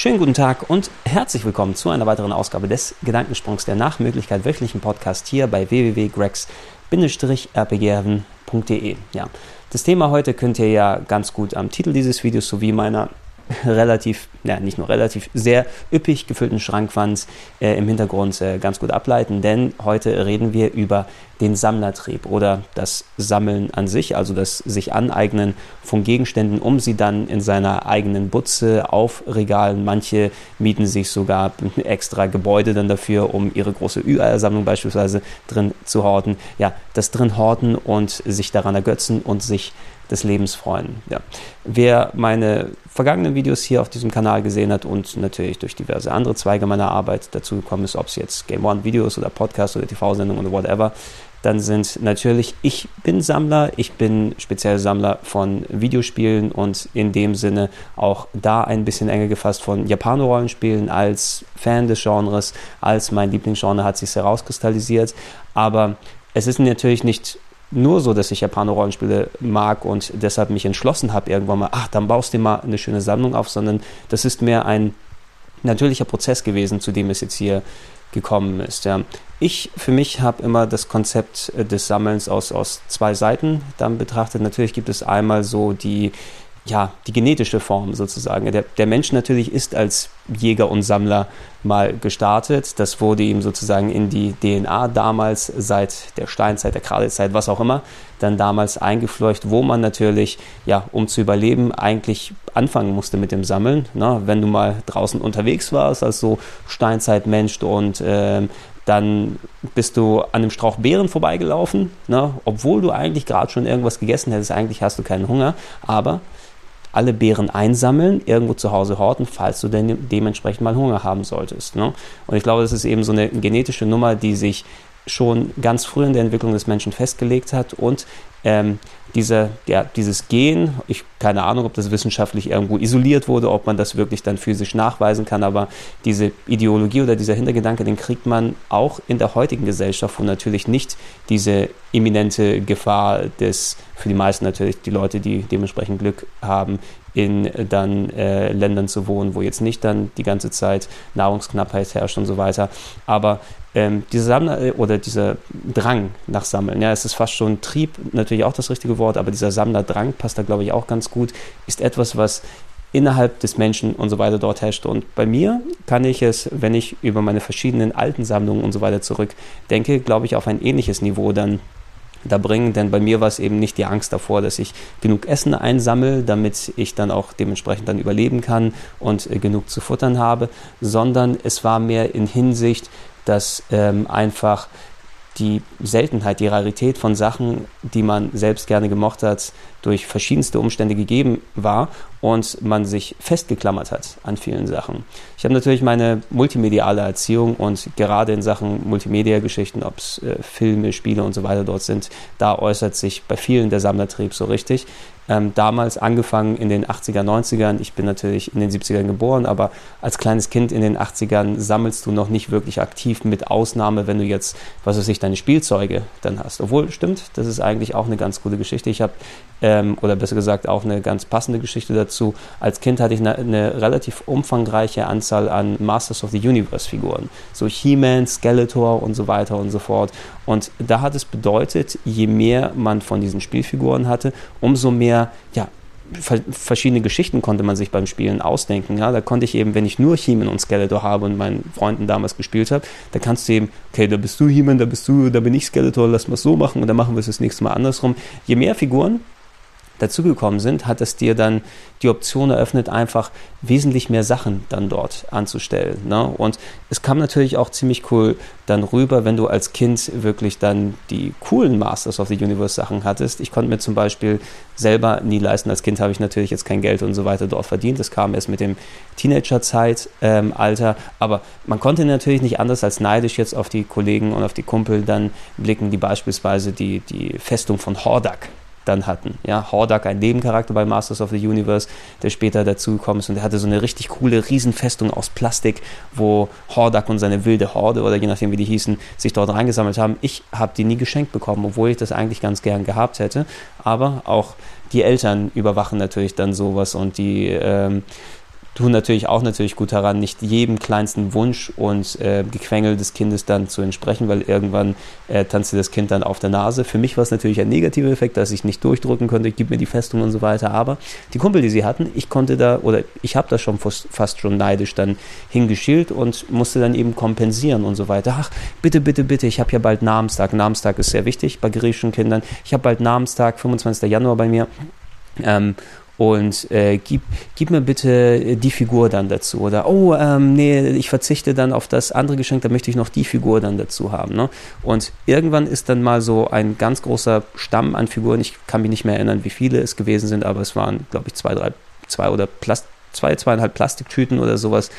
Schönen guten Tag und herzlich willkommen zu einer weiteren Ausgabe des Gedankensprungs der nach Möglichkeit wöchentlichen Podcast hier bei www.grex-rpgheaven.de. Ja, das Thema heute könnt ihr ja ganz gut am Titel dieses Videos sowie meiner relativ, ja nicht nur relativ, sehr üppig gefüllten Schrankwand äh, im Hintergrund äh, ganz gut ableiten, denn heute reden wir über den Sammlertrieb oder das Sammeln an sich, also das sich aneignen von Gegenständen, um sie dann in seiner eigenen Butze auf Regalen. Manche mieten sich sogar extra Gebäude dann dafür, um ihre große Ü-Eier-Sammlung beispielsweise drin zu horten. Ja, das drin horten und sich daran ergötzen und sich des Lebens freuen. Ja. Wer meine vergangenen Videos hier auf diesem Kanal gesehen hat und natürlich durch diverse andere Zweige meiner Arbeit dazu gekommen ist, ob es jetzt Game One Videos oder Podcasts oder TV-Sendungen oder whatever, dann sind natürlich, ich bin Sammler, ich bin speziell Sammler von Videospielen und in dem Sinne auch da ein bisschen enger gefasst von Japano-Rollenspielen als Fan des Genres, als mein Lieblingsgenre hat sich herauskristallisiert. Aber es ist natürlich nicht nur so, dass ich Japano-Rollenspiele mag und deshalb mich entschlossen habe, irgendwann mal, ach, dann baust du mal eine schöne Sammlung auf, sondern das ist mehr ein natürlicher Prozess gewesen, zu dem es jetzt hier gekommen ist. Ja. Ich für mich habe immer das Konzept des Sammelns aus, aus zwei Seiten dann betrachtet. Natürlich gibt es einmal so die ja, die genetische Form sozusagen. Der, der Mensch natürlich ist als Jäger und Sammler mal gestartet. Das wurde ihm sozusagen in die DNA damals seit der Steinzeit, der Kreidezeit, was auch immer, dann damals eingefleucht, wo man natürlich, ja, um zu überleben, eigentlich anfangen musste mit dem Sammeln. Ne? Wenn du mal draußen unterwegs warst als so Steinzeitmensch und äh, dann bist du an einem Strauch Beeren vorbeigelaufen, ne? obwohl du eigentlich gerade schon irgendwas gegessen hättest. Eigentlich hast du keinen Hunger, aber alle Beeren einsammeln, irgendwo zu Hause horten, falls du denn dementsprechend mal Hunger haben solltest. Ne? Und ich glaube, das ist eben so eine genetische Nummer, die sich schon ganz früh in der Entwicklung des Menschen festgelegt hat und ähm, diese, ja, dieses Gen, ich keine Ahnung, ob das wissenschaftlich irgendwo isoliert wurde, ob man das wirklich dann physisch nachweisen kann, aber diese Ideologie oder dieser Hintergedanke, den kriegt man auch in der heutigen Gesellschaft, wo natürlich nicht diese imminente Gefahr des, für die meisten natürlich die Leute, die dementsprechend Glück haben, in dann äh, Ländern zu wohnen, wo jetzt nicht dann die ganze Zeit Nahrungsknappheit herrscht und so weiter. Aber ähm, dieser Sammler äh, oder dieser Drang nach Sammeln, ja, es ist fast schon Trieb, natürlich auch das richtige Wort, aber dieser Sammlerdrang passt da, glaube ich, auch ganz gut, ist etwas, was innerhalb des Menschen und so weiter dort herrscht. Und bei mir kann ich es, wenn ich über meine verschiedenen alten Sammlungen und so weiter zurückdenke, glaube ich, auf ein ähnliches Niveau dann da bringen, denn bei mir war es eben nicht die Angst davor, dass ich genug Essen einsammle, damit ich dann auch dementsprechend dann überleben kann und äh, genug zu futtern habe, sondern es war mehr in Hinsicht, dass ähm, einfach die Seltenheit, die Rarität von Sachen, die man selbst gerne gemocht hat, durch verschiedenste Umstände gegeben war und man sich festgeklammert hat an vielen Sachen. Ich habe natürlich meine multimediale Erziehung und gerade in Sachen Multimedia-Geschichten, ob es äh, Filme, Spiele und so weiter dort sind, da äußert sich bei vielen der Sammlertrieb so richtig ähm, damals angefangen in den 80er, 90ern. Ich bin natürlich in den 70ern geboren, aber als kleines Kind in den 80ern sammelst du noch nicht wirklich aktiv, mit Ausnahme, wenn du jetzt, was weiß ich, deine Spielzeuge dann hast. Obwohl, stimmt, das ist eigentlich auch eine ganz gute Geschichte. Ich habe, ähm, oder besser gesagt, auch eine ganz passende Geschichte dazu. Als Kind hatte ich eine, eine relativ umfangreiche Anzahl an Masters of the Universe Figuren. So He-Man, Skeletor und so weiter und so fort. Und da hat es bedeutet, je mehr man von diesen Spielfiguren hatte, umso mehr, ja, verschiedene Geschichten konnte man sich beim Spielen ausdenken. Ja, da konnte ich eben, wenn ich nur He-Man und Skeletor habe und meinen Freunden damals gespielt habe, da kannst du eben, okay, da bist du He-Man, da bist du, da bin ich Skeletor, lass mal so machen und dann machen wir es das nächste Mal andersrum. Je mehr Figuren, dazugekommen sind, hat es dir dann die Option eröffnet, einfach wesentlich mehr Sachen dann dort anzustellen. Ne? Und es kam natürlich auch ziemlich cool dann rüber, wenn du als Kind wirklich dann die coolen Masters of the Universe Sachen hattest. Ich konnte mir zum Beispiel selber nie leisten. Als Kind habe ich natürlich jetzt kein Geld und so weiter dort verdient. Das kam erst mit dem Teenagerzeit-Alter. Ähm, Aber man konnte natürlich nicht anders als neidisch jetzt auf die Kollegen und auf die Kumpel dann blicken, die beispielsweise die, die Festung von Hordak dann hatten. Ja, Hordak, ein Nebencharakter bei Masters of the Universe, der später dazugekommen ist und der hatte so eine richtig coole Riesenfestung aus Plastik, wo Hordak und seine wilde Horde oder je nachdem wie die hießen, sich dort reingesammelt haben. Ich habe die nie geschenkt bekommen, obwohl ich das eigentlich ganz gern gehabt hätte. Aber auch die Eltern überwachen natürlich dann sowas und die ähm, tun natürlich auch natürlich gut daran, nicht jedem kleinsten Wunsch und äh, Gequengel des Kindes dann zu entsprechen, weil irgendwann äh, tanzte das Kind dann auf der Nase. Für mich war es natürlich ein negativer Effekt, dass ich nicht durchdrücken konnte, ich gib mir die Festung und so weiter, aber die Kumpel, die sie hatten, ich konnte da, oder ich habe da schon fast, fast schon neidisch dann hingeschielt und musste dann eben kompensieren und so weiter. Ach, bitte, bitte, bitte, ich habe ja bald Namenstag. Namenstag ist sehr wichtig bei griechischen Kindern. Ich habe bald Namenstag, 25. Januar bei mir. Ähm, und äh, gib, gib mir bitte die Figur dann dazu. Oder, oh, ähm, nee, ich verzichte dann auf das andere Geschenk, da möchte ich noch die Figur dann dazu haben. Ne? Und irgendwann ist dann mal so ein ganz großer Stamm an Figuren, ich kann mich nicht mehr erinnern, wie viele es gewesen sind, aber es waren, glaube ich, zwei, drei, zwei oder Plast zwei, zweieinhalb Plastiktüten oder sowas,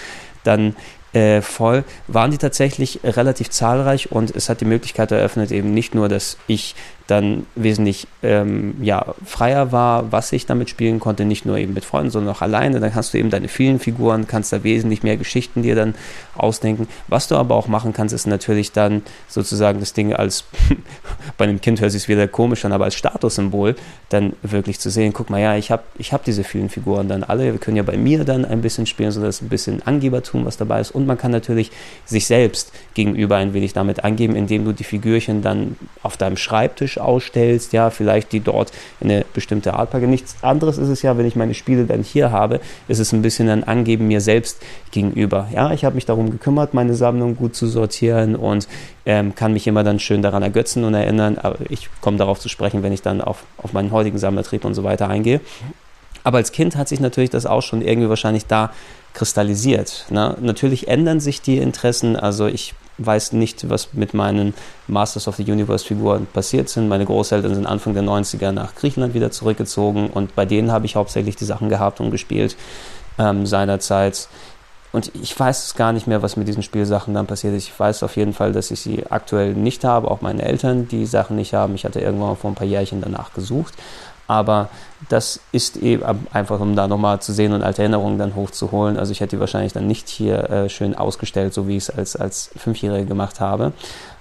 dann äh, voll, waren die tatsächlich relativ zahlreich und es hat die Möglichkeit eröffnet, eben nicht nur, dass ich dann wesentlich ähm, ja, freier war, was ich damit spielen konnte, nicht nur eben mit Freunden, sondern auch alleine. Dann kannst du eben deine vielen Figuren, kannst da wesentlich mehr Geschichten dir dann ausdenken. Was du aber auch machen kannst, ist natürlich dann sozusagen das Ding als, bei einem Kind hört sich wieder komisch an, aber als Statussymbol dann wirklich zu sehen, guck mal, ja, ich habe ich hab diese vielen Figuren dann alle, wir können ja bei mir dann ein bisschen spielen, sodass ein bisschen Angebertum, was dabei ist. Und man kann natürlich sich selbst gegenüber ein wenig damit angeben, indem du die Figürchen dann auf deinem Schreibtisch ausstellst, ja, vielleicht die dort in eine bestimmte Art packe. Nichts anderes ist es ja, wenn ich meine Spiele dann hier habe, ist es ein bisschen ein Angeben mir selbst gegenüber. Ja, ich habe mich darum gekümmert, meine Sammlung gut zu sortieren und ähm, kann mich immer dann schön daran ergötzen und erinnern, aber ich komme darauf zu sprechen, wenn ich dann auf, auf meinen heutigen Sammlertrieb und so weiter eingehe. Aber als Kind hat sich natürlich das auch schon irgendwie wahrscheinlich da kristallisiert. Ne? Natürlich ändern sich die Interessen. Also ich weiß nicht, was mit meinen Masters of the Universe Figuren passiert sind. Meine Großeltern sind Anfang der 90er nach Griechenland wieder zurückgezogen und bei denen habe ich hauptsächlich die Sachen gehabt und gespielt ähm, seinerzeit. Und ich weiß gar nicht mehr, was mit diesen Spielsachen dann passiert ist. Ich weiß auf jeden Fall, dass ich sie aktuell nicht habe, auch meine Eltern die Sachen nicht haben. Ich hatte irgendwann vor ein paar Jährchen danach gesucht. Aber das ist eben einfach, um da nochmal zu sehen und alte Erinnerungen dann hochzuholen. Also ich hätte die wahrscheinlich dann nicht hier äh, schön ausgestellt, so wie ich es als, als Fünfjährige gemacht habe.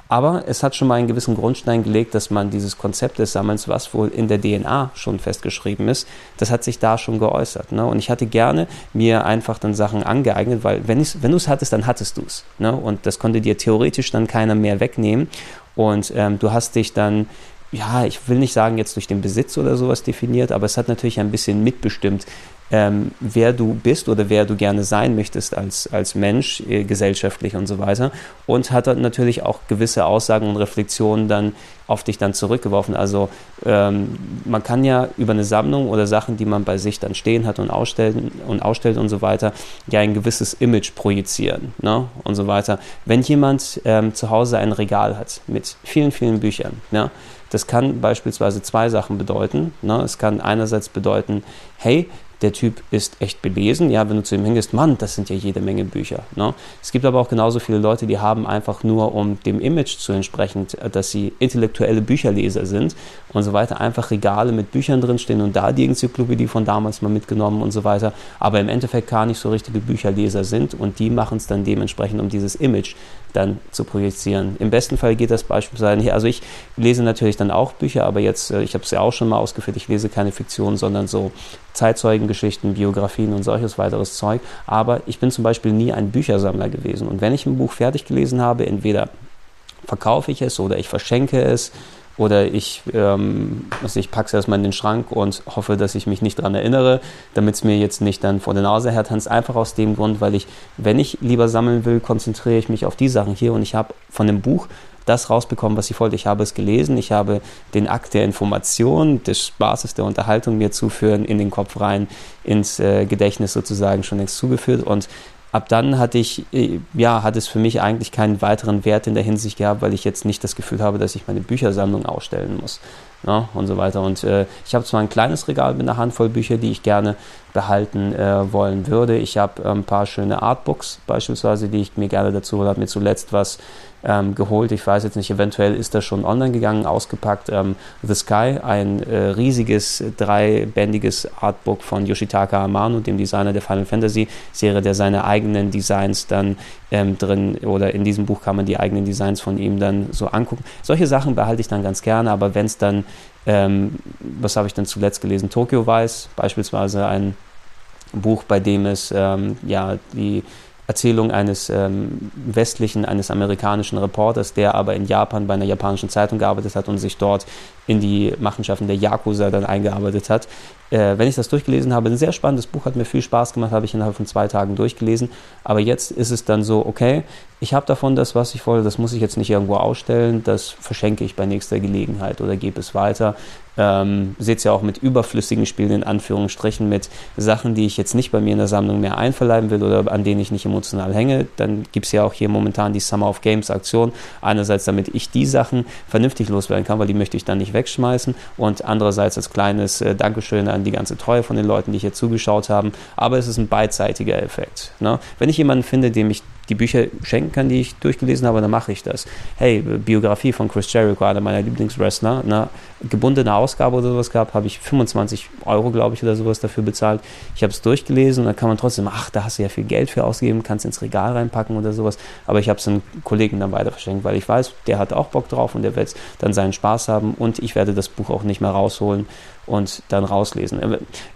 Aber es hat schon mal einen gewissen Grundstein gelegt, dass man dieses Konzept des Sammelns, was wohl in der DNA schon festgeschrieben ist, das hat sich da schon geäußert. Ne? Und ich hatte gerne mir einfach dann Sachen angeeignet, weil wenn, wenn du es hattest, dann hattest du es. Ne? Und das konnte dir theoretisch dann keiner mehr wegnehmen. Und ähm, du hast dich dann ja, ich will nicht sagen jetzt durch den Besitz oder sowas definiert, aber es hat natürlich ein bisschen mitbestimmt, ähm, wer du bist oder wer du gerne sein möchtest als, als Mensch, äh, gesellschaftlich und so weiter. Und hat natürlich auch gewisse Aussagen und Reflexionen dann auf dich dann zurückgeworfen. Also ähm, man kann ja über eine Sammlung oder Sachen, die man bei sich dann stehen hat und ausstellen und ausstellt und so weiter, ja ein gewisses Image projizieren ne? und so weiter. Wenn jemand ähm, zu Hause ein Regal hat mit vielen, vielen Büchern, ne? Das kann beispielsweise zwei Sachen bedeuten. Ne? Es kann einerseits bedeuten, hey, der Typ ist echt belesen. Ja, wenn du zu ihm hingehst, Mann, das sind ja jede Menge Bücher. Ne? Es gibt aber auch genauso viele Leute, die haben einfach nur, um dem Image zu entsprechen, äh, dass sie intellektuelle Bücherleser sind und so weiter, einfach Regale mit Büchern drinstehen und da die Enzyklopädie von damals mal mitgenommen und so weiter, aber im Endeffekt gar nicht so richtige Bücherleser sind und die machen es dann dementsprechend, um dieses Image dann zu projizieren. Im besten Fall geht das beispielsweise hier, also ich lese natürlich dann auch Bücher, aber jetzt, äh, ich habe es ja auch schon mal ausgeführt, ich lese keine Fiktion, sondern so Zeitzeugengeschichten, Biografien und solches weiteres Zeug. Aber ich bin zum Beispiel nie ein Büchersammler gewesen. Und wenn ich ein Buch fertig gelesen habe, entweder verkaufe ich es oder ich verschenke es oder ich, ähm, also ich packe es erstmal in den Schrank und hoffe, dass ich mich nicht daran erinnere, damit es mir jetzt nicht dann vor der Nase hertanzt. Einfach aus dem Grund, weil ich, wenn ich lieber sammeln will, konzentriere ich mich auf die Sachen hier und ich habe von dem Buch das rausbekommen, was ich wollte. Ich habe es gelesen, ich habe den Akt der Information, des Spaßes, der Unterhaltung mir zuführen, in den Kopf rein, ins äh, Gedächtnis sozusagen schon längst zugeführt und ab dann hatte ich, äh, ja, hat es für mich eigentlich keinen weiteren Wert in der Hinsicht gehabt, weil ich jetzt nicht das Gefühl habe, dass ich meine Büchersammlung ausstellen muss. Ne, und so weiter. Und äh, ich habe zwar ein kleines Regal mit einer Handvoll Bücher, die ich gerne behalten äh, wollen würde. Ich habe äh, ein paar schöne Artbooks beispielsweise, die ich mir gerne dazu hole. habe mir zuletzt was ähm, geholt. Ich weiß jetzt nicht, eventuell ist das schon online gegangen, ausgepackt. Ähm, The Sky, ein äh, riesiges, dreibändiges Artbook von Yoshitaka Amano, dem Designer der Final Fantasy Serie, der seine eigenen Designs dann ähm, drin oder in diesem Buch kann man die eigenen Designs von ihm dann so angucken. Solche Sachen behalte ich dann ganz gerne, aber wenn es dann, ähm, was habe ich dann zuletzt gelesen? Tokyo Vice, beispielsweise ein Buch, bei dem es ähm, ja die Erzählung eines ähm, westlichen, eines amerikanischen Reporters, der aber in Japan bei einer japanischen Zeitung gearbeitet hat und sich dort in die Machenschaften der Yakuza dann eingearbeitet hat. Äh, wenn ich das durchgelesen habe, ein sehr spannendes Buch, hat mir viel Spaß gemacht, habe ich innerhalb von zwei Tagen durchgelesen. Aber jetzt ist es dann so, okay, ich habe davon das, was ich wollte, das muss ich jetzt nicht irgendwo ausstellen, das verschenke ich bei nächster Gelegenheit oder gebe es weiter. Ähm, seht ja auch mit überflüssigen Spielen in Anführungsstrichen, mit Sachen, die ich jetzt nicht bei mir in der Sammlung mehr einverleiben will oder an denen ich nicht emotional hänge. Dann gibt es ja auch hier momentan die Summer of Games Aktion. Einerseits, damit ich die Sachen vernünftig loswerden kann, weil die möchte ich dann nicht wegschmeißen und andererseits als kleines äh, Dankeschön an die ganze Treue von den Leuten, die hier zugeschaut haben. Aber es ist ein beidseitiger Effekt. Ne? Wenn ich jemanden finde, dem ich die Bücher schenken kann, die ich durchgelesen habe, dann mache ich das. Hey, Biografie von Chris Jericho, einer meiner Lieblingswrestler, eine gebundene Ausgabe oder sowas gehabt, habe ich 25 Euro, glaube ich, oder sowas dafür bezahlt. Ich habe es durchgelesen und dann kann man trotzdem, ach, da hast du ja viel Geld für ausgegeben, kannst ins Regal reinpacken oder sowas. Aber ich habe es einem Kollegen dann weiter verschenkt, weil ich weiß, der hat auch Bock drauf und der wird dann seinen Spaß haben und ich werde das Buch auch nicht mehr rausholen und dann rauslesen.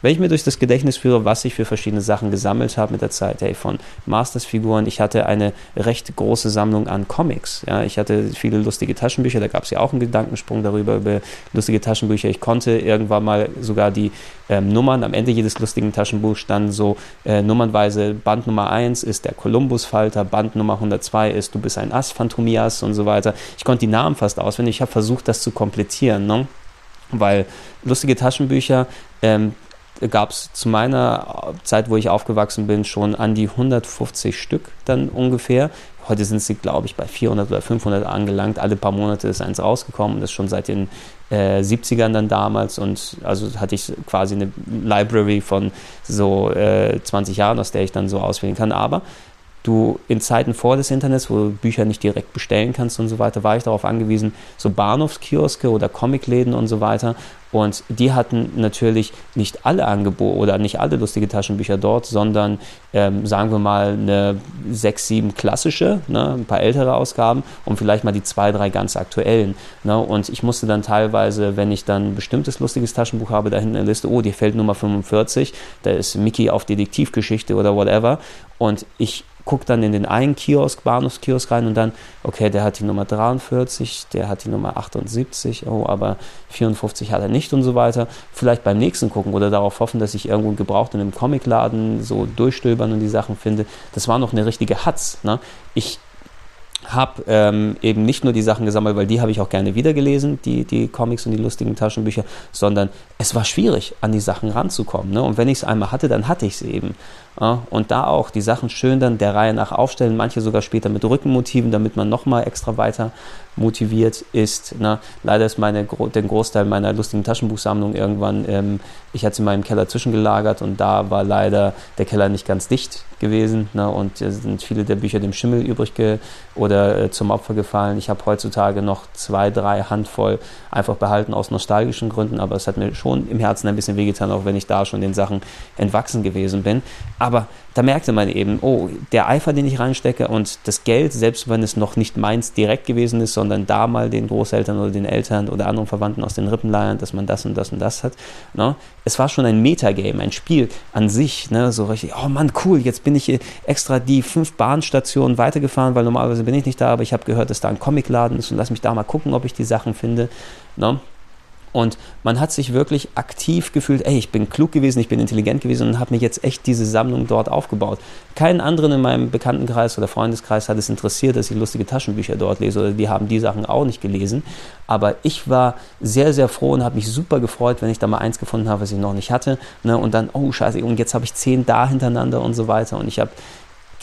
Wenn ich mir durch das Gedächtnis führe, was ich für verschiedene Sachen gesammelt habe mit der Zeit, hey, von Masters-Figuren, ich hatte eine recht große Sammlung an Comics. Ja, ich hatte viele lustige Taschenbücher, da gab es ja auch einen Gedankensprung darüber, über lustige Taschenbücher. Ich konnte irgendwann mal sogar die ähm, Nummern, am Ende jedes lustigen Taschenbuchs standen so äh, nummernweise, Band Nummer 1 ist der Kolumbus-Falter, Band Nummer 102 ist Du bist ein Ass, Phantomias und so weiter. Ich konnte die Namen fast auswendig, ich habe versucht, das zu komplettieren. Ne? Weil lustige Taschenbücher ähm, gab es zu meiner Zeit, wo ich aufgewachsen bin, schon an die 150 Stück dann ungefähr. Heute sind sie, glaube ich, bei 400 oder 500 angelangt. Alle paar Monate ist eins rausgekommen. Das schon seit den äh, 70ern dann damals. Und also hatte ich quasi eine Library von so äh, 20 Jahren, aus der ich dann so auswählen kann. Aber du in Zeiten vor des Internets, wo du Bücher nicht direkt bestellen kannst und so weiter, war ich darauf angewiesen, so Bahnhofskioske oder Comicläden und so weiter. Und die hatten natürlich nicht alle Angebote oder nicht alle lustige Taschenbücher dort, sondern ähm, sagen wir mal eine sechs, sieben klassische, ne, ein paar ältere Ausgaben und vielleicht mal die zwei, drei ganz aktuellen. Ne. Und ich musste dann teilweise, wenn ich dann ein bestimmtes lustiges Taschenbuch habe, da hinten eine Liste, oh, dir fällt Nummer 45, da ist Mickey auf Detektivgeschichte oder whatever. Und ich guckt dann in den einen Kiosk, Bahnhofskiosk rein und dann, okay, der hat die Nummer 43, der hat die Nummer 78, oh, aber 54 hat er nicht und so weiter. Vielleicht beim nächsten gucken oder darauf hoffen, dass ich irgendwo gebraucht in einem Comicladen so durchstöbern und die Sachen finde. Das war noch eine richtige Hatz. Ne? Ich habe ähm, eben nicht nur die Sachen gesammelt, weil die habe ich auch gerne wiedergelesen, die, die Comics und die lustigen Taschenbücher, sondern es war schwierig, an die Sachen ranzukommen. Ne? Und wenn ich es einmal hatte, dann hatte ich es eben. Ja? Und da auch die Sachen schön dann der Reihe nach aufstellen, manche sogar später mit Rückenmotiven, damit man nochmal extra weiter motiviert ist. Ne? Leider ist meine, der Großteil meiner lustigen Taschenbuchsammlung irgendwann, ähm, ich hatte sie in meinem Keller zwischengelagert und da war leider der Keller nicht ganz dicht gewesen ne? und es sind viele der Bücher dem Schimmel übrig oder äh, zum Opfer gefallen. Ich habe heutzutage noch zwei, drei Handvoll einfach behalten aus nostalgischen Gründen, aber es hat mir schon im Herzen ein bisschen wehgetan, auch wenn ich da schon den Sachen entwachsen gewesen bin. Aber da merkte man eben, oh, der Eifer, den ich reinstecke und das Geld, selbst wenn es noch nicht meins direkt gewesen ist, sondern da mal den Großeltern oder den Eltern oder anderen Verwandten aus den Rippen leiern, dass man das und das und das hat. Ne? Es war schon ein Metagame, ein Spiel an sich, ne? so richtig, oh Mann, cool, jetzt bin ich extra die fünf Bahnstationen weitergefahren, weil normalerweise bin ich nicht da, aber ich habe gehört, dass da ein Comicladen ist und lass mich da mal gucken, ob ich die Sachen finde. Ne? Und man hat sich wirklich aktiv gefühlt, ey, ich bin klug gewesen, ich bin intelligent gewesen und habe mir jetzt echt diese Sammlung dort aufgebaut. Keinen anderen in meinem Bekanntenkreis oder Freundeskreis hat es interessiert, dass ich lustige Taschenbücher dort lese oder die haben die Sachen auch nicht gelesen. Aber ich war sehr, sehr froh und habe mich super gefreut, wenn ich da mal eins gefunden habe, was ich noch nicht hatte. Ne? Und dann, oh scheiße, und jetzt habe ich zehn da hintereinander und so weiter. Und ich habe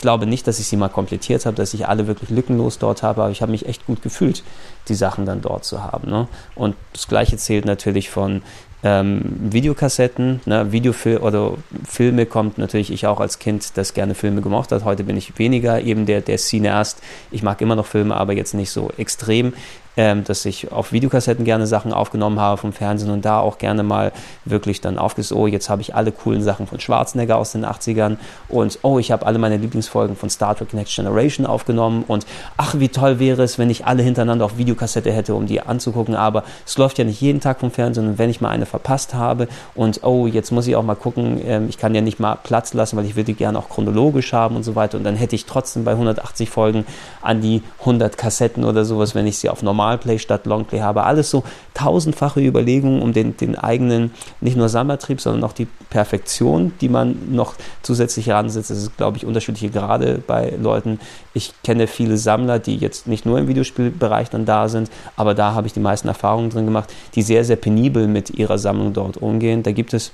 ich glaube nicht, dass ich sie mal komplettiert habe, dass ich alle wirklich lückenlos dort habe, aber ich habe mich echt gut gefühlt, die Sachen dann dort zu haben. Ne? Und das Gleiche zählt natürlich von ähm, Videokassetten, ne, Videofil oder Filme kommt natürlich ich auch als Kind, das gerne Filme gemocht hat. Heute bin ich weniger eben der, der Cineast. Ich mag immer noch Filme, aber jetzt nicht so extrem ähm, dass ich auf Videokassetten gerne Sachen aufgenommen habe vom Fernsehen und da auch gerne mal wirklich dann aufgesetzt, oh, jetzt habe ich alle coolen Sachen von Schwarzenegger aus den 80ern und oh, ich habe alle meine Lieblingsfolgen von Star Trek Next Generation aufgenommen und ach, wie toll wäre es, wenn ich alle hintereinander auf Videokassette hätte, um die anzugucken, aber es läuft ja nicht jeden Tag vom Fernsehen und wenn ich mal eine verpasst habe und oh, jetzt muss ich auch mal gucken, ähm, ich kann ja nicht mal Platz lassen, weil ich würde die gerne auch chronologisch haben und so weiter und dann hätte ich trotzdem bei 180 Folgen an die 100 Kassetten oder sowas, wenn ich sie auf normal Normalplay statt Longplay habe. Alles so tausendfache Überlegungen, um den, den eigenen, nicht nur Sammlertrieb, sondern auch die Perfektion, die man noch zusätzlich heransetzt. Das ist, glaube ich, unterschiedliche Grade bei Leuten. Ich kenne viele Sammler, die jetzt nicht nur im Videospielbereich dann da sind, aber da habe ich die meisten Erfahrungen drin gemacht, die sehr, sehr penibel mit ihrer Sammlung dort umgehen. Da gibt es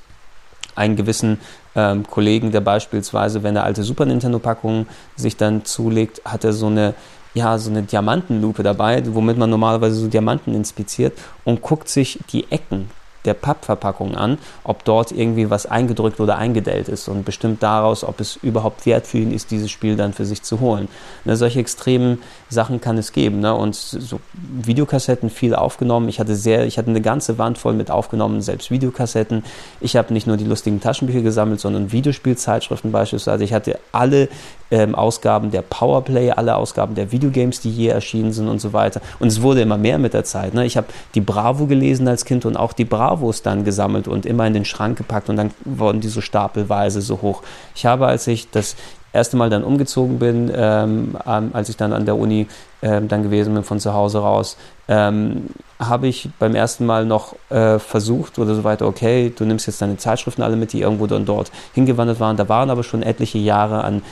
einen gewissen ähm, Kollegen, der beispielsweise, wenn er alte Super Nintendo-Packungen sich dann zulegt, hat er so eine ja, so eine Diamantenlupe dabei, womit man normalerweise so Diamanten inspiziert und guckt sich die Ecken der Pappverpackung an, ob dort irgendwie was eingedrückt oder eingedellt ist und bestimmt daraus, ob es überhaupt wert für ihn ist, dieses Spiel dann für sich zu holen. Ne, solche extremen Sachen kann es geben. Ne? Und so Videokassetten viel aufgenommen. Ich hatte sehr, ich hatte eine ganze Wand voll mit aufgenommen, selbst Videokassetten. Ich habe nicht nur die lustigen Taschenbücher gesammelt, sondern Videospielzeitschriften beispielsweise. Ich hatte alle ähm, Ausgaben der Powerplay, alle Ausgaben der Videogames, die je erschienen sind und so weiter. Und es wurde immer mehr mit der Zeit. Ne? Ich habe die Bravo gelesen als Kind und auch die Bravos dann gesammelt und immer in den Schrank gepackt und dann wurden die so stapelweise so hoch. Ich habe, als ich das erste Mal dann umgezogen bin, ähm, als ich dann an der Uni ähm, dann gewesen bin von zu Hause raus, ähm, habe ich beim ersten Mal noch äh, versucht oder so weiter, okay, du nimmst jetzt deine Zeitschriften alle mit, die irgendwo dann dort hingewandert waren. Da waren aber schon etliche Jahre an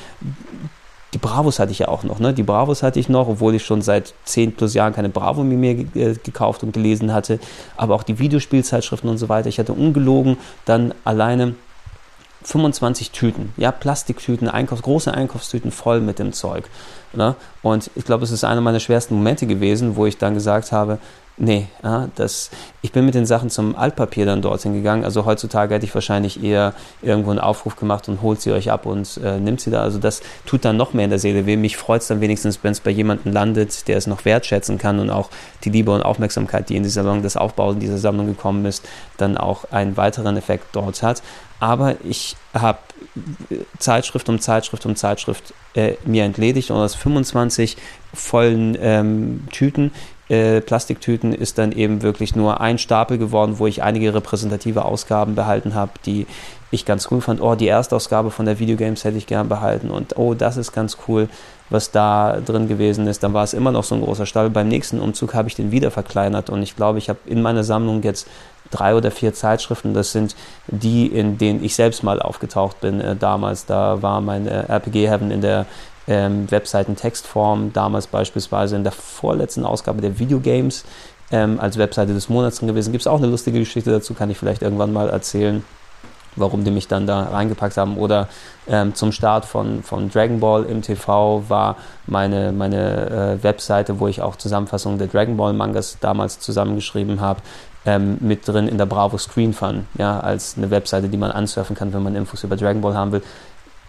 die Bravos hatte ich ja auch noch, ne? Die Bravos hatte ich noch, obwohl ich schon seit 10 plus Jahren keine Bravo mehr äh, gekauft und gelesen hatte. Aber auch die Videospielzeitschriften und so weiter. Ich hatte ungelogen dann alleine 25 Tüten, ja, Plastiktüten, Einkaufs-, große Einkaufstüten voll mit dem Zeug. Ne? Und ich glaube, es ist einer meiner schwersten Momente gewesen, wo ich dann gesagt habe, nee, ja, das, ich bin mit den Sachen zum Altpapier dann dorthin gegangen. Also heutzutage hätte ich wahrscheinlich eher irgendwo einen Aufruf gemacht und holt sie euch ab und äh, nimmt sie da. Also das tut dann noch mehr in der Seele weh. Mich freut es dann wenigstens, wenn es bei jemandem landet, der es noch wertschätzen kann und auch die Liebe und Aufmerksamkeit, die in dieser Sammlung, das Aufbauen dieser Sammlung gekommen ist, dann auch einen weiteren Effekt dort hat aber ich habe Zeitschrift um Zeitschrift um Zeitschrift äh, mir entledigt und aus 25 vollen ähm, Tüten, äh, Plastiktüten, ist dann eben wirklich nur ein Stapel geworden, wo ich einige repräsentative Ausgaben behalten habe, die ich ganz cool fand. Oh, die Erstausgabe von der Videogames hätte ich gern behalten und oh, das ist ganz cool, was da drin gewesen ist. Dann war es immer noch so ein großer Stapel. Beim nächsten Umzug habe ich den wieder verkleinert und ich glaube, ich habe in meiner Sammlung jetzt drei oder vier Zeitschriften. Das sind die, in denen ich selbst mal aufgetaucht bin äh, damals. Da war mein äh, RPG Heaven in der ähm, Webseiten-Textform, damals beispielsweise in der vorletzten Ausgabe der Videogames ähm, als Webseite des Monats drin gewesen. Gibt es auch eine lustige Geschichte dazu, kann ich vielleicht irgendwann mal erzählen warum die mich dann da reingepackt haben. Oder ähm, zum Start von, von Dragon Ball im TV war meine, meine äh, Webseite, wo ich auch Zusammenfassungen der Dragon Ball Mangas damals zusammengeschrieben habe, ähm, mit drin in der Bravo Screen Fun, ja, als eine Webseite, die man ansurfen kann, wenn man Infos über Dragon Ball haben will.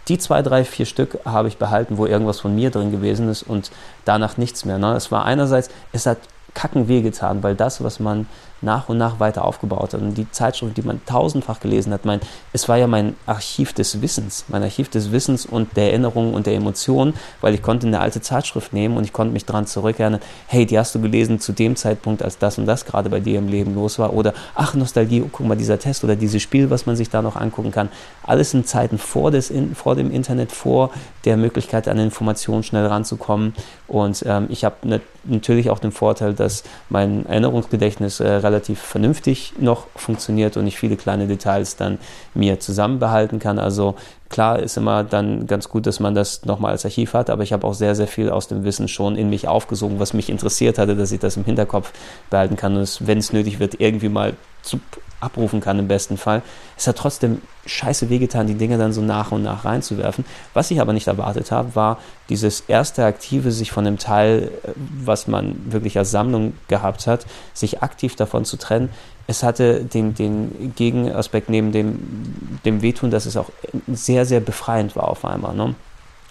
Die zwei, drei, vier Stück habe ich behalten, wo irgendwas von mir drin gewesen ist und danach nichts mehr. Ne? Es war einerseits, es hat kacken wehgetan, weil das, was man nach und nach weiter aufgebaut hat. Und die Zeitschrift, die man tausendfach gelesen hat, mein, es war ja mein Archiv des Wissens, mein Archiv des Wissens und der Erinnerungen und der Emotionen, weil ich konnte eine alte Zeitschrift nehmen und ich konnte mich daran zurückerinnern, hey, die hast du gelesen zu dem Zeitpunkt, als das und das gerade bei dir im Leben los war. Oder ach, Nostalgie, guck mal, dieser Test oder dieses Spiel, was man sich da noch angucken kann. Alles in Zeiten vor, des, vor dem Internet, vor der Möglichkeit, an Informationen schnell ranzukommen. Und ähm, ich habe ne, natürlich auch den Vorteil, dass mein Erinnerungsgedächtnis äh, relativ vernünftig noch funktioniert und ich viele kleine Details dann mir zusammenbehalten kann. Also klar ist immer dann ganz gut, dass man das nochmal als Archiv hat, aber ich habe auch sehr, sehr viel aus dem Wissen schon in mich aufgesogen, was mich interessiert hatte, dass ich das im Hinterkopf behalten kann und wenn es nötig wird, irgendwie mal zu abrufen kann im besten Fall. Es hat trotzdem scheiße wehgetan, die Dinge dann so nach und nach reinzuwerfen. Was ich aber nicht erwartet habe, war dieses erste aktive sich von dem Teil, äh, was man wirklich als Sammlung gehabt hat, sich aktiv davon zu trennen. Es hatte den, den Gegenaspekt neben dem, dem Wehtun, dass es auch sehr, sehr befreiend war auf einmal. Ne?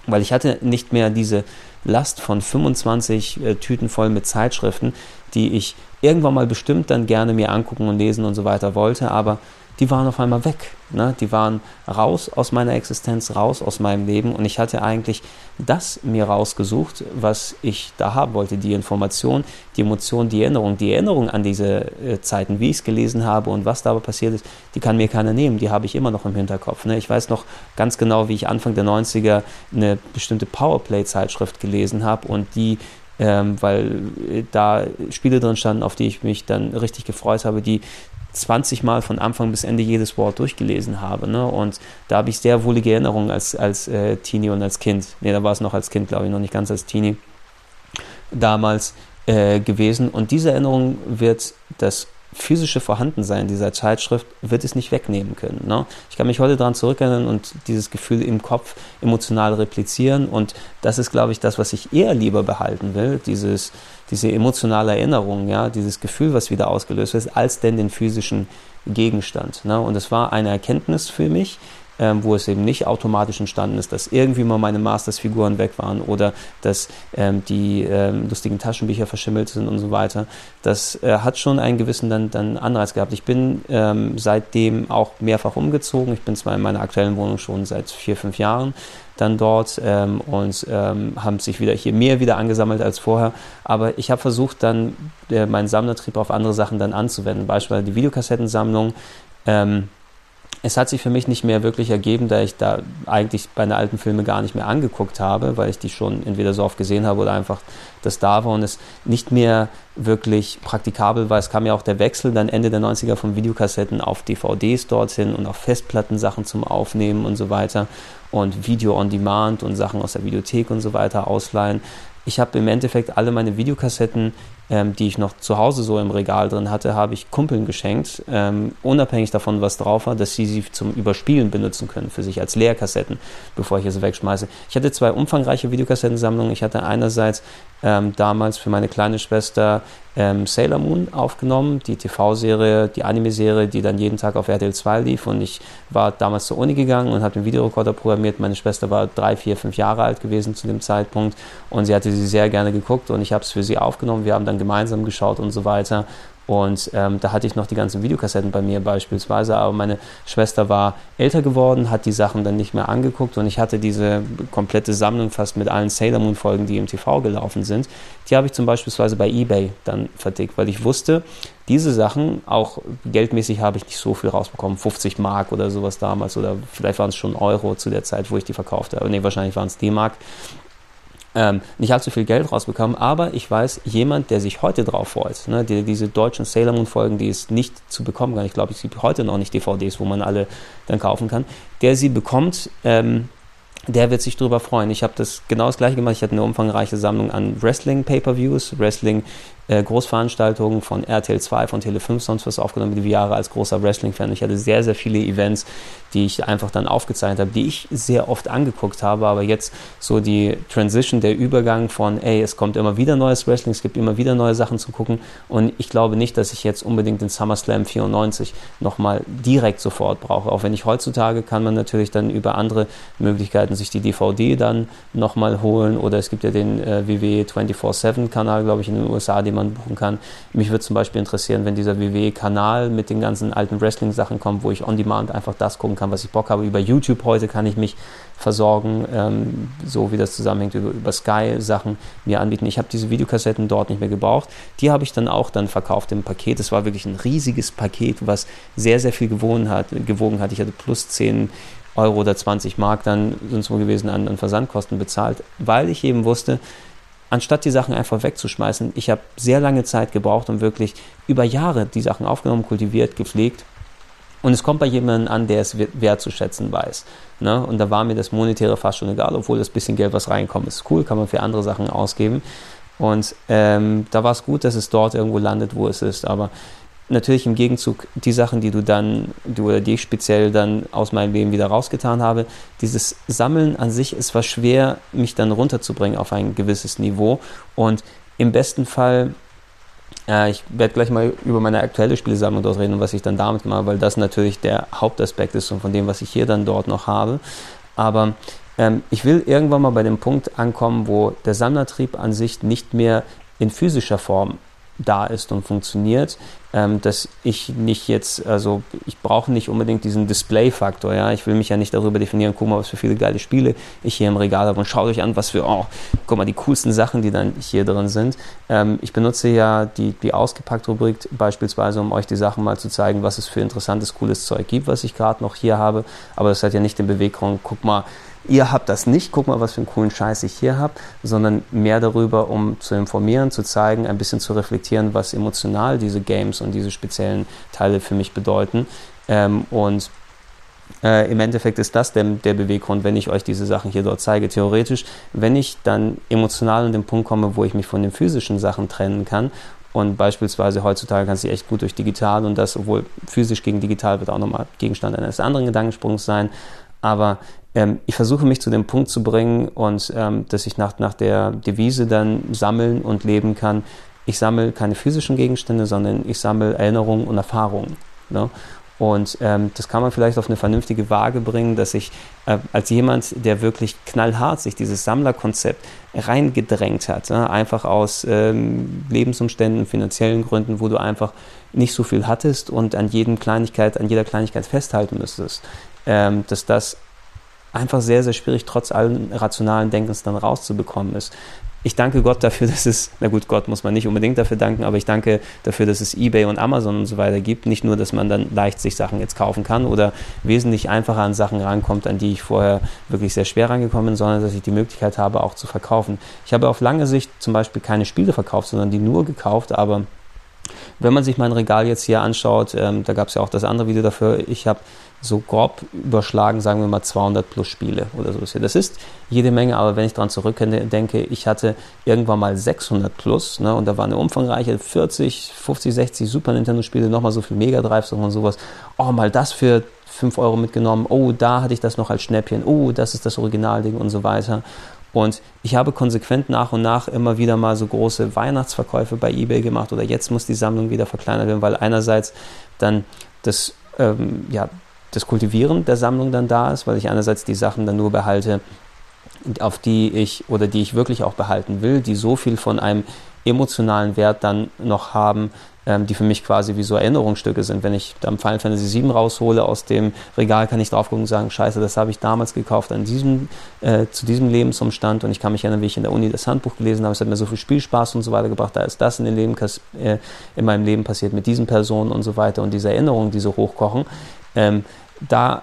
Weil ich hatte nicht mehr diese Last von 25 äh, Tüten voll mit Zeitschriften, die ich irgendwann mal bestimmt dann gerne mir angucken und lesen und so weiter wollte, aber die waren auf einmal weg. Ne? Die waren raus aus meiner Existenz, raus aus meinem Leben und ich hatte eigentlich das mir rausgesucht, was ich da haben wollte. Die Information, die Emotion, die Erinnerung. Die Erinnerung an diese äh, Zeiten, wie ich es gelesen habe und was da aber passiert ist, die kann mir keiner nehmen. Die habe ich immer noch im Hinterkopf. Ne? Ich weiß noch ganz genau, wie ich Anfang der 90er eine bestimmte Powerplay-Zeitschrift gelesen habe und die ähm, weil äh, da Spiele drin standen, auf die ich mich dann richtig gefreut habe, die 20 Mal von Anfang bis Ende jedes Wort durchgelesen habe. Ne? Und da habe ich sehr wohlige Erinnerungen als, als äh, Teenie und als Kind. Ne, da war es noch als Kind, glaube ich, noch nicht ganz als Teenie damals äh, gewesen. Und diese Erinnerung wird das physische Vorhandensein dieser Zeitschrift wird es nicht wegnehmen können. Ne? Ich kann mich heute daran zurückerinnern und dieses Gefühl im Kopf emotional replizieren und das ist, glaube ich, das, was ich eher lieber behalten will, dieses, diese emotionale Erinnerung, ja, dieses Gefühl, was wieder ausgelöst wird, als denn den physischen Gegenstand. Ne? Und es war eine Erkenntnis für mich, ähm, wo es eben nicht automatisch entstanden ist, dass irgendwie mal meine Masters-Figuren weg waren oder dass ähm, die ähm, lustigen Taschenbücher verschimmelt sind und so weiter. Das äh, hat schon einen gewissen dann, dann Anreiz gehabt. Ich bin ähm, seitdem auch mehrfach umgezogen. Ich bin zwar in meiner aktuellen Wohnung schon seit vier, fünf Jahren dann dort ähm, und ähm, haben sich wieder hier mehr wieder angesammelt als vorher. Aber ich habe versucht, dann äh, meinen Sammlertrieb auf andere Sachen dann anzuwenden. Beispielsweise die Videokassettensammlung. Ähm, es hat sich für mich nicht mehr wirklich ergeben, da ich da eigentlich meine alten Filme gar nicht mehr angeguckt habe, weil ich die schon entweder so oft gesehen habe oder einfach das da war und es nicht mehr wirklich praktikabel war. Es kam ja auch der Wechsel dann Ende der 90er von Videokassetten auf DVDs dorthin und auf Festplatten Sachen zum Aufnehmen und so weiter und Video on Demand und Sachen aus der Videothek und so weiter ausleihen. Ich habe im Endeffekt alle meine Videokassetten ähm, die ich noch zu Hause so im Regal drin hatte, habe ich Kumpeln geschenkt, ähm, unabhängig davon, was drauf war, dass sie sie zum Überspielen benutzen können, für sich als Leerkassetten, bevor ich sie wegschmeiße. Ich hatte zwei umfangreiche Videokassettensammlungen. Ich hatte einerseits ähm, damals für meine kleine Schwester ähm, Sailor Moon aufgenommen, die TV-Serie, die Anime-Serie, die dann jeden Tag auf RTL 2 lief. Und ich war damals zur Uni gegangen und habe den Videorekorder programmiert. Meine Schwester war drei, vier, fünf Jahre alt gewesen zu dem Zeitpunkt und sie hatte sie sehr gerne geguckt und ich habe es für sie aufgenommen. Wir haben dann gemeinsam geschaut und so weiter. Und ähm, da hatte ich noch die ganzen Videokassetten bei mir beispielsweise, aber meine Schwester war älter geworden, hat die Sachen dann nicht mehr angeguckt und ich hatte diese komplette Sammlung fast mit allen Sailor Moon Folgen, die im TV gelaufen sind. Die habe ich zum Beispiel bei eBay dann verdickt, weil ich wusste, diese Sachen, auch geldmäßig habe ich nicht so viel rausbekommen, 50 Mark oder sowas damals oder vielleicht waren es schon Euro zu der Zeit, wo ich die verkauft habe. Nee, wahrscheinlich waren es D-Mark ähm, nicht allzu viel Geld rausbekommen, aber ich weiß, jemand, der sich heute drauf freut, ne, die, diese deutschen Sailor Moon Folgen, die es nicht zu bekommen kann, ich glaube, es gibt heute noch nicht DVDs, wo man alle dann kaufen kann, der sie bekommt, ähm, der wird sich darüber freuen. Ich habe das genau das gleiche gemacht. Ich hatte eine umfangreiche Sammlung an Wrestling äh, Großveranstaltungen von RTL 2, von Tele 5, sonst was aufgenommen, die Jahre als großer Wrestling-Fan. Ich hatte sehr, sehr viele Events, die ich einfach dann aufgezeichnet habe, die ich sehr oft angeguckt habe, aber jetzt so die Transition, der Übergang von, ey, es kommt immer wieder neues Wrestling, es gibt immer wieder neue Sachen zu gucken. Und ich glaube nicht, dass ich jetzt unbedingt den SummerSlam 94 nochmal direkt sofort brauche, auch wenn ich heutzutage kann man natürlich dann über andere Möglichkeiten sich die DVD dann nochmal holen. Oder es gibt ja den äh, WWE 24-7 Kanal, glaube ich, in den USA, den jemand buchen kann. Mich würde zum Beispiel interessieren, wenn dieser WWE-Kanal mit den ganzen alten Wrestling-Sachen kommt, wo ich on demand einfach das gucken kann, was ich Bock habe. Über YouTube heute kann ich mich versorgen, ähm, so wie das zusammenhängt, über, über Sky-Sachen mir anbieten. Ich habe diese Videokassetten dort nicht mehr gebraucht. Die habe ich dann auch dann verkauft im Paket. Es war wirklich ein riesiges Paket, was sehr, sehr viel gewogen hat. Gewogen hat. Ich hatte plus 10 Euro oder 20 Mark dann es wohl gewesen an, an Versandkosten bezahlt, weil ich eben wusste, anstatt die Sachen einfach wegzuschmeißen, ich habe sehr lange Zeit gebraucht und wirklich über Jahre die Sachen aufgenommen, kultiviert, gepflegt. Und es kommt bei jemandem an, der es wertzuschätzen weiß. Ne? Und da war mir das Monetäre fast schon egal, obwohl das bisschen Geld, was reinkommt, ist cool, kann man für andere Sachen ausgeben. Und ähm, da war es gut, dass es dort irgendwo landet, wo es ist. Aber natürlich im Gegenzug die Sachen, die du dann, du oder die ich speziell dann aus meinem Leben wieder rausgetan habe, dieses Sammeln an sich, es war schwer, mich dann runterzubringen auf ein gewisses Niveau. Und im besten Fall, äh, ich werde gleich mal über meine aktuelle Spielesammlung dort reden und was ich dann damit mache, weil das natürlich der Hauptaspekt ist und von dem, was ich hier dann dort noch habe. Aber ähm, ich will irgendwann mal bei dem Punkt ankommen, wo der Sammlertrieb an sich nicht mehr in physischer Form da ist und funktioniert, ähm, dass ich nicht jetzt, also ich brauche nicht unbedingt diesen Display-Faktor, ja, ich will mich ja nicht darüber definieren, guck mal, was für viele geile Spiele ich hier im Regal habe und schaut euch an, was für, oh, guck mal, die coolsten Sachen, die dann hier drin sind. Ähm, ich benutze ja die, die ausgepackt Rubrik beispielsweise, um euch die Sachen mal zu zeigen, was es für interessantes, cooles Zeug gibt, was ich gerade noch hier habe, aber das hat ja nicht den Beweggrund, guck mal, ihr habt das nicht, guck mal, was für einen coolen Scheiß ich hier habe, sondern mehr darüber, um zu informieren, zu zeigen, ein bisschen zu reflektieren, was emotional diese Games und diese speziellen Teile für mich bedeuten. Ähm, und äh, im Endeffekt ist das der, der Beweggrund, wenn ich euch diese Sachen hier dort zeige. Theoretisch, wenn ich dann emotional an den Punkt komme, wo ich mich von den physischen Sachen trennen kann und beispielsweise heutzutage kann sie echt gut durch digital und das, obwohl physisch gegen digital wird auch nochmal Gegenstand eines anderen Gedankensprungs sein. Aber ähm, ich versuche mich zu dem Punkt zu bringen und ähm, dass ich nach, nach der Devise dann sammeln und leben kann. Ich sammle keine physischen Gegenstände, sondern ich sammle Erinnerungen und Erfahrungen. Ne? Und ähm, das kann man vielleicht auf eine vernünftige Waage bringen, dass ich äh, als jemand, der wirklich knallhart sich dieses Sammlerkonzept reingedrängt hat, äh, einfach aus ähm, Lebensumständen, finanziellen Gründen, wo du einfach nicht so viel hattest und an jedem Kleinigkeit, an jeder Kleinigkeit festhalten müsstest, ähm, dass das einfach sehr, sehr schwierig, trotz allen rationalen Denkens dann rauszubekommen ist. Ich danke Gott dafür, dass es, na gut, Gott muss man nicht unbedingt dafür danken, aber ich danke dafür, dass es eBay und Amazon und so weiter gibt. Nicht nur, dass man dann leicht sich Sachen jetzt kaufen kann oder wesentlich einfacher an Sachen rankommt, an die ich vorher wirklich sehr schwer rangekommen bin, sondern dass ich die Möglichkeit habe, auch zu verkaufen. Ich habe auf lange Sicht zum Beispiel keine Spiele verkauft, sondern die nur gekauft, aber wenn man sich mein Regal jetzt hier anschaut, ähm, da gab es ja auch das andere Video dafür, ich habe so grob überschlagen, sagen wir mal 200 plus Spiele oder so. Das ist jede Menge, aber wenn ich daran zurückdenke, ich hatte irgendwann mal 600 plus ne, und da war eine umfangreiche 40, 50, 60 Super Nintendo Spiele, nochmal so viel Mega Drives und sowas. Oh, mal das für 5 Euro mitgenommen. Oh, da hatte ich das noch als Schnäppchen. Oh, das ist das Originalding und so weiter. Und ich habe konsequent nach und nach immer wieder mal so große Weihnachtsverkäufe bei eBay gemacht oder jetzt muss die Sammlung wieder verkleinert werden, weil einerseits dann das, ähm, ja, das Kultivieren der Sammlung dann da ist, weil ich einerseits die Sachen dann nur behalte, auf die ich oder die ich wirklich auch behalten will, die so viel von einem emotionalen Wert dann noch haben, ähm, die für mich quasi wie so Erinnerungsstücke sind. Wenn ich dann Final Fantasy VII raushole aus dem Regal, kann ich drauf gucken und sagen, scheiße, das habe ich damals gekauft an diesem, äh, zu diesem Lebensumstand und ich kann mich erinnern, wie ich in der Uni das Handbuch gelesen habe, es hat mir so viel Spielspaß und so weiter gebracht, da ist das in, den Leben, äh, in meinem Leben passiert mit diesen Personen und so weiter und diese Erinnerungen, die so hochkochen. Ähm, da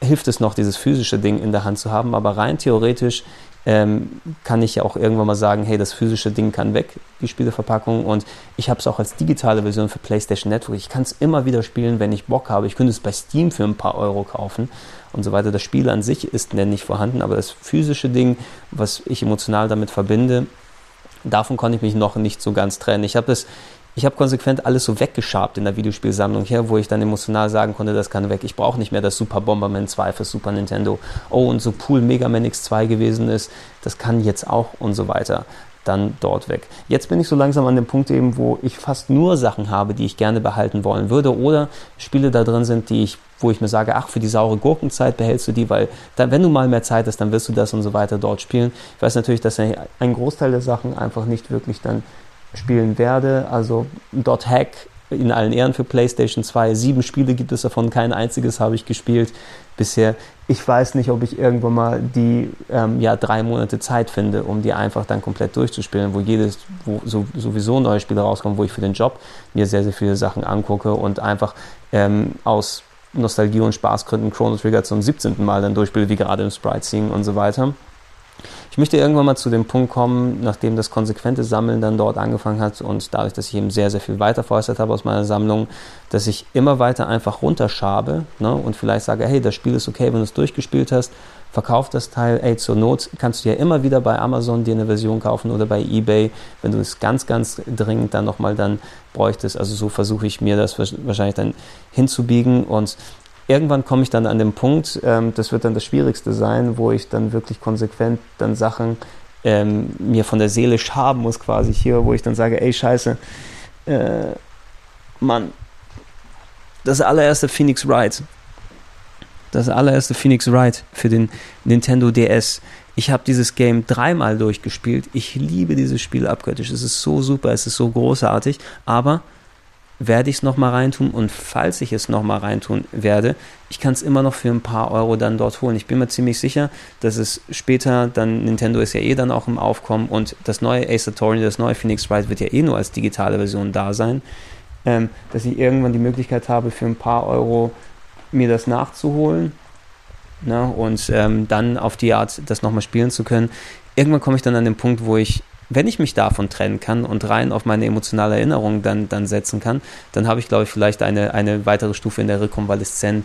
hilft es noch, dieses physische Ding in der Hand zu haben, aber rein theoretisch ähm, kann ich ja auch irgendwann mal sagen, hey, das physische Ding kann weg, die Spieleverpackung. Und ich habe es auch als digitale Version für PlayStation Network. Ich kann es immer wieder spielen, wenn ich Bock habe. Ich könnte es bei Steam für ein paar Euro kaufen und so weiter. Das Spiel an sich ist nicht vorhanden, aber das physische Ding, was ich emotional damit verbinde, davon konnte ich mich noch nicht so ganz trennen. Ich habe es ich habe konsequent alles so weggeschabt in der Videospielsammlung hier, wo ich dann emotional sagen konnte, das kann weg. Ich brauche nicht mehr das Super Bomberman 2 für Super Nintendo. Oh, und so cool Mega Man X2 gewesen ist, das kann jetzt auch und so weiter dann dort weg. Jetzt bin ich so langsam an dem Punkt eben, wo ich fast nur Sachen habe, die ich gerne behalten wollen würde oder Spiele da drin sind, die ich, wo ich mir sage, ach, für die saure Gurkenzeit behältst du die, weil dann, wenn du mal mehr Zeit hast, dann wirst du das und so weiter dort spielen. Ich weiß natürlich, dass ein Großteil der Sachen einfach nicht wirklich dann spielen werde. Also Dot Hack in allen Ehren für PlayStation 2. Sieben Spiele gibt es davon, kein einziges habe ich gespielt bisher. Ich weiß nicht, ob ich irgendwann mal die ähm, ja, drei Monate Zeit finde, um die einfach dann komplett durchzuspielen, wo jedes, wo so, sowieso neue Spiele rauskommen, wo ich für den Job mir sehr, sehr viele Sachen angucke und einfach ähm, aus Nostalgie und Spaßgründen Chrono Trigger zum 17. Mal dann durchspiele, wie gerade im Sprite Sing und so weiter. Ich möchte irgendwann mal zu dem Punkt kommen, nachdem das konsequente Sammeln dann dort angefangen hat und dadurch, dass ich eben sehr, sehr viel weiter veräußert habe aus meiner Sammlung, dass ich immer weiter einfach runterschabe ne, und vielleicht sage, hey, das Spiel ist okay, wenn du es durchgespielt hast, verkauf das Teil, ey, zur Not kannst du ja immer wieder bei Amazon dir eine Version kaufen oder bei Ebay, wenn du es ganz, ganz dringend dann nochmal dann bräuchtest. Also so versuche ich mir das wahrscheinlich dann hinzubiegen und irgendwann komme ich dann an den Punkt, ähm, das wird dann das Schwierigste sein, wo ich dann wirklich konsequent dann Sachen ähm, mir von der Seele schaben muss, quasi hier, wo ich dann sage, ey, scheiße, äh, Mann, das allererste Phoenix Wright, das allererste Phoenix Wright für den Nintendo DS. Ich habe dieses Game dreimal durchgespielt. Ich liebe dieses Spiel abgöttisch. Es ist so super, es ist so großartig, aber werde ich es nochmal reintun und falls ich es nochmal reintun werde, ich kann es immer noch für ein paar Euro dann dort holen. Ich bin mir ziemlich sicher, dass es später dann, Nintendo ist ja eh dann auch im Aufkommen und das neue Ace Attorney, das neue Phoenix Wright wird ja eh nur als digitale Version da sein, ähm, dass ich irgendwann die Möglichkeit habe, für ein paar Euro mir das nachzuholen ne, und ähm, dann auf die Art das nochmal spielen zu können. Irgendwann komme ich dann an den Punkt, wo ich wenn ich mich davon trennen kann und rein auf meine emotionale Erinnerung dann, dann setzen kann, dann habe ich, glaube ich, vielleicht eine, eine weitere Stufe in der Rekonvaleszenz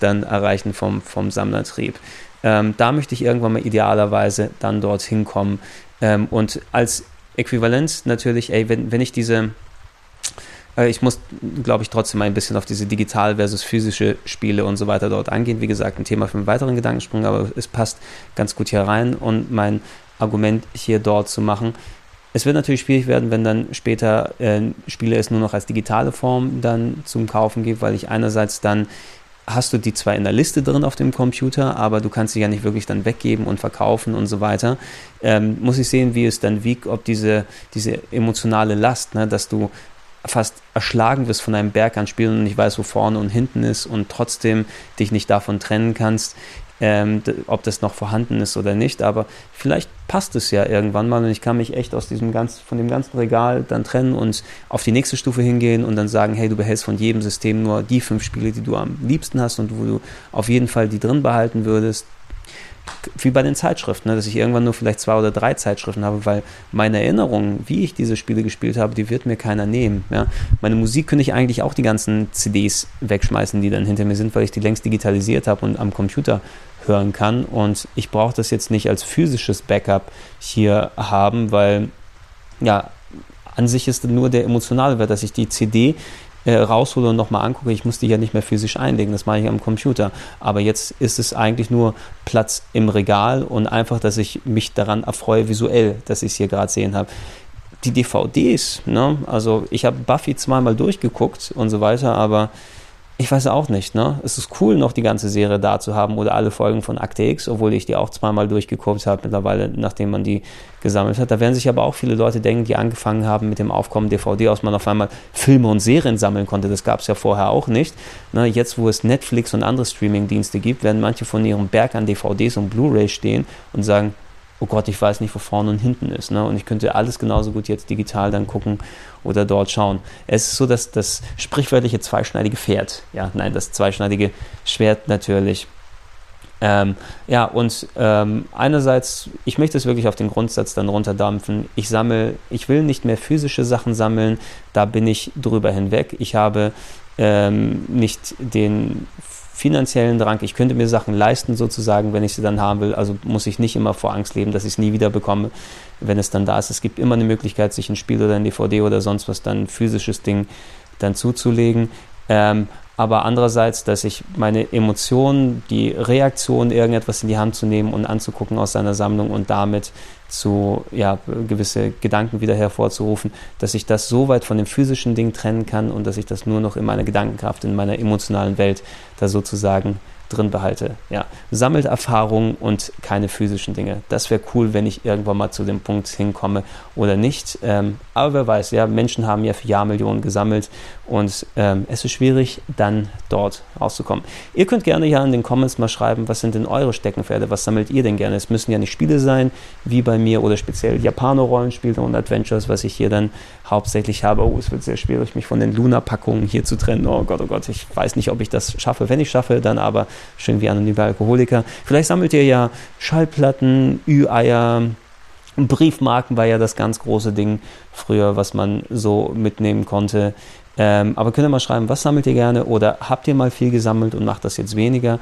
dann erreichen vom, vom Sammlertrieb. Ähm, da möchte ich irgendwann mal idealerweise dann dorthin kommen. Ähm, und als Äquivalenz natürlich, ey, wenn, wenn ich diese, äh, ich muss, glaube ich, trotzdem ein bisschen auf diese digital versus physische Spiele und so weiter dort angehen. Wie gesagt, ein Thema für einen weiteren Gedankensprung, aber es passt ganz gut hier rein. Und mein Argument hier dort zu machen. Es wird natürlich schwierig werden, wenn dann später äh, Spiele es nur noch als digitale Form dann zum Kaufen gibt, weil ich einerseits dann hast du die zwar in der Liste drin auf dem Computer, aber du kannst sie ja nicht wirklich dann weggeben und verkaufen und so weiter. Ähm, muss ich sehen, wie es dann wiegt, ob diese, diese emotionale Last, ne, dass du fast erschlagen wirst von einem Berg an Spielen und nicht weißt, wo vorne und hinten ist und trotzdem dich nicht davon trennen kannst, ähm, ob das noch vorhanden ist oder nicht, aber vielleicht passt es ja irgendwann mal und ich kann mich echt aus diesem ganz, von dem ganzen Regal dann trennen und auf die nächste Stufe hingehen und dann sagen, hey, du behältst von jedem System nur die fünf Spiele, die du am liebsten hast und wo du auf jeden Fall die drin behalten würdest wie bei den Zeitschriften, ne, dass ich irgendwann nur vielleicht zwei oder drei Zeitschriften habe, weil meine Erinnerung, wie ich diese Spiele gespielt habe, die wird mir keiner nehmen. Ja. Meine Musik könnte ich eigentlich auch die ganzen CDs wegschmeißen, die dann hinter mir sind, weil ich die längst digitalisiert habe und am Computer hören kann. Und ich brauche das jetzt nicht als physisches Backup hier haben, weil ja, an sich ist nur der emotionale Wert, dass ich die CD äh, raushole und nochmal angucke. Ich muss die ja nicht mehr physisch einlegen, das mache ich am Computer. Aber jetzt ist es eigentlich nur Platz im Regal und einfach, dass ich mich daran erfreue visuell, dass ich es hier gerade sehen habe. Die DVDs, ne? also ich habe Buffy zweimal durchgeguckt und so weiter, aber ich weiß auch nicht, ne? Es ist cool, noch die ganze Serie da zu haben oder alle Folgen von Akte X, obwohl ich die auch zweimal durchgeguckt habe mittlerweile, nachdem man die gesammelt hat. Da werden sich aber auch viele Leute denken, die angefangen haben mit dem Aufkommen DVD, aus man auf einmal Filme und Serien sammeln konnte. Das gab es ja vorher auch nicht. Ne? Jetzt, wo es Netflix und andere Streaming-Dienste gibt, werden manche von ihrem Berg an DVDs und Blu-ray stehen und sagen, oh Gott, ich weiß nicht, wo vorne und hinten ist. Ne? Und ich könnte alles genauso gut jetzt digital dann gucken oder dort schauen. Es ist so, dass das sprichwörtliche zweischneidige Pferd, ja, nein, das zweischneidige Schwert natürlich. Ähm, ja, und ähm, einerseits, ich möchte es wirklich auf den Grundsatz dann runterdampfen. Ich sammle, ich will nicht mehr physische Sachen sammeln, da bin ich drüber hinweg. Ich habe ähm, nicht den finanziellen Drang. Ich könnte mir Sachen leisten, sozusagen, wenn ich sie dann haben will. Also muss ich nicht immer vor Angst leben, dass ich es nie wieder bekomme, wenn es dann da ist. Es gibt immer eine Möglichkeit, sich ein Spiel oder ein DVD oder sonst was dann ein physisches Ding dann zuzulegen. Ähm, aber andererseits, dass ich meine Emotionen, die Reaktion, irgendetwas in die Hand zu nehmen und anzugucken aus seiner Sammlung und damit zu ja, gewisse Gedanken wieder hervorzurufen, dass ich das so weit von dem physischen Ding trennen kann und dass ich das nur noch in meiner Gedankenkraft, in meiner emotionalen Welt da sozusagen drin behalte. Ja, sammelt Erfahrungen und keine physischen Dinge. Das wäre cool, wenn ich irgendwann mal zu dem Punkt hinkomme oder nicht. Ähm, aber wer weiß, ja, Menschen haben ja für Jahrmillionen gesammelt und ähm, es ist schwierig, dann dort rauszukommen. Ihr könnt gerne ja in den Comments mal schreiben, was sind denn eure Steckenpferde, was sammelt ihr denn gerne? Es müssen ja nicht Spiele sein, wie bei mir, oder speziell Japano-Rollenspiele und Adventures, was ich hier dann hauptsächlich habe. Oh, es wird sehr schwierig, mich von den Luna-Packungen hier zu trennen. Oh Gott, oh Gott, ich weiß nicht, ob ich das schaffe. Wenn ich schaffe, dann aber schön wie anonyme Alkoholiker. Vielleicht sammelt ihr ja Schallplatten, Ü-Eier, Briefmarken war ja das ganz große Ding früher, was man so mitnehmen konnte. Ähm, aber könnt ihr mal schreiben, was sammelt ihr gerne oder habt ihr mal viel gesammelt und macht das jetzt weniger?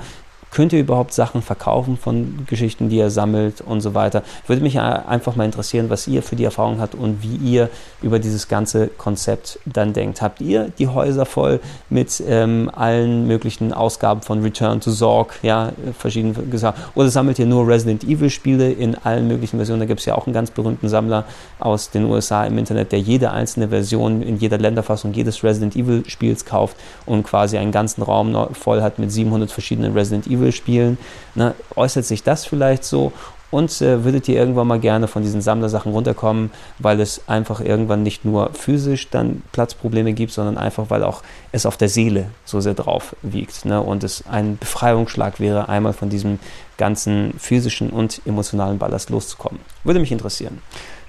Könnt ihr überhaupt Sachen verkaufen von Geschichten, die ihr sammelt und so weiter? Würde mich einfach mal interessieren, was ihr für die Erfahrung habt und wie ihr über dieses ganze Konzept dann denkt. Habt ihr die Häuser voll mit ähm, allen möglichen Ausgaben von Return to Zorg, ja, verschiedenen gesagt, oder sammelt ihr nur Resident Evil Spiele in allen möglichen Versionen? Da gibt es ja auch einen ganz berühmten Sammler aus den USA im Internet, der jede einzelne Version in jeder Länderfassung jedes Resident Evil Spiels kauft und quasi einen ganzen Raum voll hat mit 700 verschiedenen Resident Evil spielen. Ne? Äußert sich das vielleicht so? Und äh, würdet ihr irgendwann mal gerne von diesen Sammlersachen runterkommen, weil es einfach irgendwann nicht nur physisch dann Platzprobleme gibt, sondern einfach, weil auch es auf der Seele so sehr drauf wiegt. Ne? Und es ein Befreiungsschlag wäre, einmal von diesem ganzen physischen und emotionalen Ballast loszukommen. Würde mich interessieren.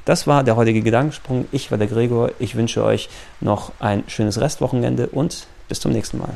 Das war der heutige Gedankensprung. Ich war der Gregor. Ich wünsche euch noch ein schönes Restwochenende und bis zum nächsten Mal.